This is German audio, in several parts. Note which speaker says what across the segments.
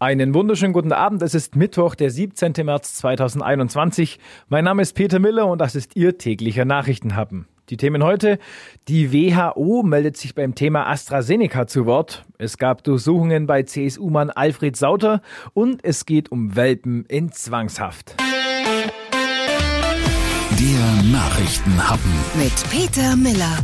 Speaker 1: Einen wunderschönen guten Abend. Es ist Mittwoch, der 17. März 2021. Mein Name ist Peter Miller und das ist Ihr täglicher Nachrichtenhappen. Die Themen heute. Die WHO meldet sich beim Thema AstraZeneca zu Wort. Es gab Durchsuchungen bei CSU-Mann Alfred Sauter und es geht um Welpen in Zwangshaft.
Speaker 2: Der Nachrichtenhappen
Speaker 3: mit Peter Miller.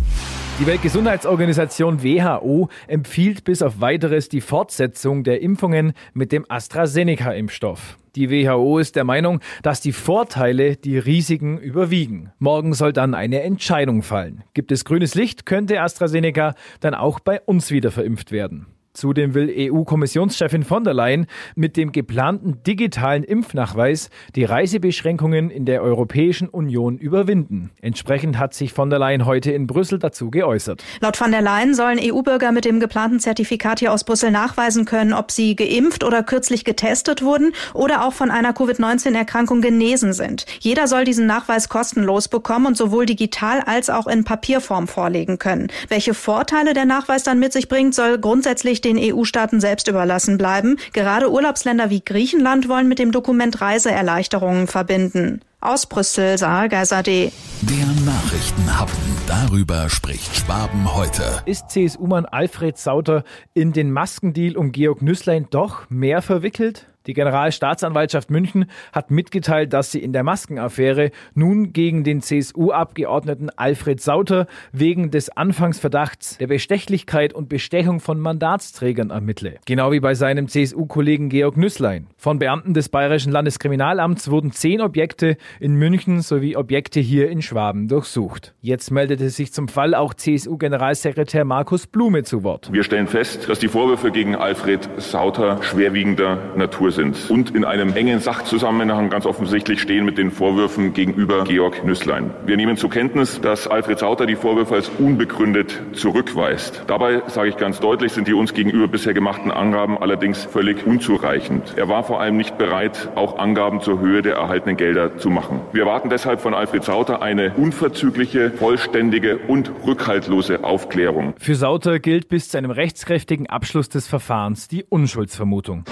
Speaker 1: Die Weltgesundheitsorganisation WHO empfiehlt bis auf weiteres die Fortsetzung der Impfungen mit dem AstraZeneca-Impfstoff. Die WHO ist der Meinung, dass die Vorteile die Risiken überwiegen. Morgen soll dann eine Entscheidung fallen. Gibt es grünes Licht, könnte AstraZeneca dann auch bei uns wieder verimpft werden. Zudem will EU-Kommissionschefin von der Leyen mit dem geplanten digitalen Impfnachweis die Reisebeschränkungen in der Europäischen Union überwinden. Entsprechend hat sich von der Leyen heute in Brüssel dazu geäußert.
Speaker 4: Laut von der Leyen sollen EU-Bürger mit dem geplanten Zertifikat hier aus Brüssel nachweisen können, ob sie geimpft oder kürzlich getestet wurden oder auch von einer Covid-19-Erkrankung genesen sind. Jeder soll diesen Nachweis kostenlos bekommen und sowohl digital als auch in Papierform vorlegen können. Welche Vorteile der Nachweis dann mit sich bringt, soll grundsätzlich den EU-Staaten selbst überlassen bleiben. Gerade Urlaubsländer wie Griechenland wollen mit dem Dokument Reiseerleichterungen verbinden. Aus Brüssel, Sarah Geiser D.
Speaker 2: Der Nachrichtenhappen. Darüber spricht Schwaben heute.
Speaker 1: Ist CSU-Mann Alfred Sauter in den Maskendeal um Georg Nüßlein doch mehr verwickelt? Die Generalstaatsanwaltschaft München hat mitgeteilt, dass sie in der Maskenaffäre nun gegen den CSU-Abgeordneten Alfred Sauter wegen des Anfangsverdachts der Bestechlichkeit und Bestechung von Mandatsträgern ermittle. Genau wie bei seinem CSU-Kollegen Georg Nüßlein. Von Beamten des Bayerischen Landeskriminalamts wurden zehn Objekte in München sowie Objekte hier in Schwaben durchsucht. Jetzt meldete sich zum Fall auch CSU-Generalsekretär Markus Blume zu Wort.
Speaker 5: Wir stellen fest, dass die Vorwürfe gegen Alfred Sauter schwerwiegender Natur sind und in einem engen Sachzusammenhang ganz offensichtlich stehen mit den Vorwürfen gegenüber Georg Nüßlein. Wir nehmen zur Kenntnis, dass Alfred Sauter die Vorwürfe als unbegründet zurückweist. Dabei sage ich ganz deutlich, sind die uns gegenüber bisher gemachten Angaben allerdings völlig unzureichend. Er war vor allem nicht bereit, auch Angaben zur Höhe der erhaltenen Gelder zu machen. Wir erwarten deshalb von Alfred Sauter eine unverzügliche, vollständige und rückhaltlose Aufklärung.
Speaker 1: Für Sauter gilt bis zu einem rechtskräftigen Abschluss des Verfahrens die Unschuldsvermutung.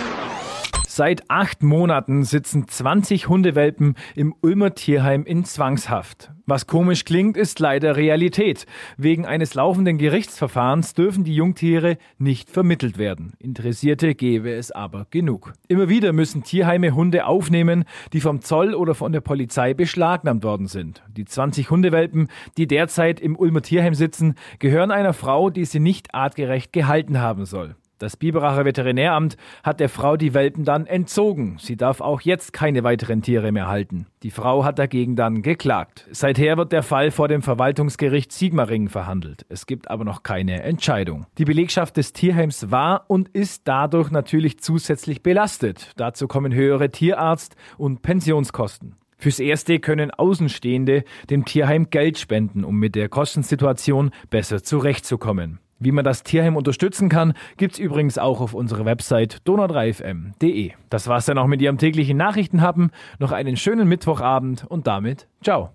Speaker 1: Seit acht Monaten sitzen 20 Hundewelpen im Ulmer Tierheim in Zwangshaft. Was komisch klingt, ist leider Realität. Wegen eines laufenden Gerichtsverfahrens dürfen die Jungtiere nicht vermittelt werden. Interessierte gäbe es aber genug. Immer wieder müssen Tierheime Hunde aufnehmen, die vom Zoll oder von der Polizei beschlagnahmt worden sind. Die 20 Hundewelpen, die derzeit im Ulmer Tierheim sitzen, gehören einer Frau, die sie nicht artgerecht gehalten haben soll. Das Biberacher Veterinäramt hat der Frau die Welpen dann entzogen. Sie darf auch jetzt keine weiteren Tiere mehr halten. Die Frau hat dagegen dann geklagt. Seither wird der Fall vor dem Verwaltungsgericht Sigmaringen verhandelt. Es gibt aber noch keine Entscheidung. Die Belegschaft des Tierheims war und ist dadurch natürlich zusätzlich belastet. Dazu kommen höhere Tierarzt- und Pensionskosten. Fürs Erste können Außenstehende dem Tierheim Geld spenden, um mit der Kostensituation besser zurechtzukommen. Wie man das Tierheim unterstützen kann, gibt's übrigens auch auf unserer Website donau3fm.de. Das war's dann auch mit Ihrem täglichen Nachrichtenhappen. Noch einen schönen Mittwochabend und damit ciao.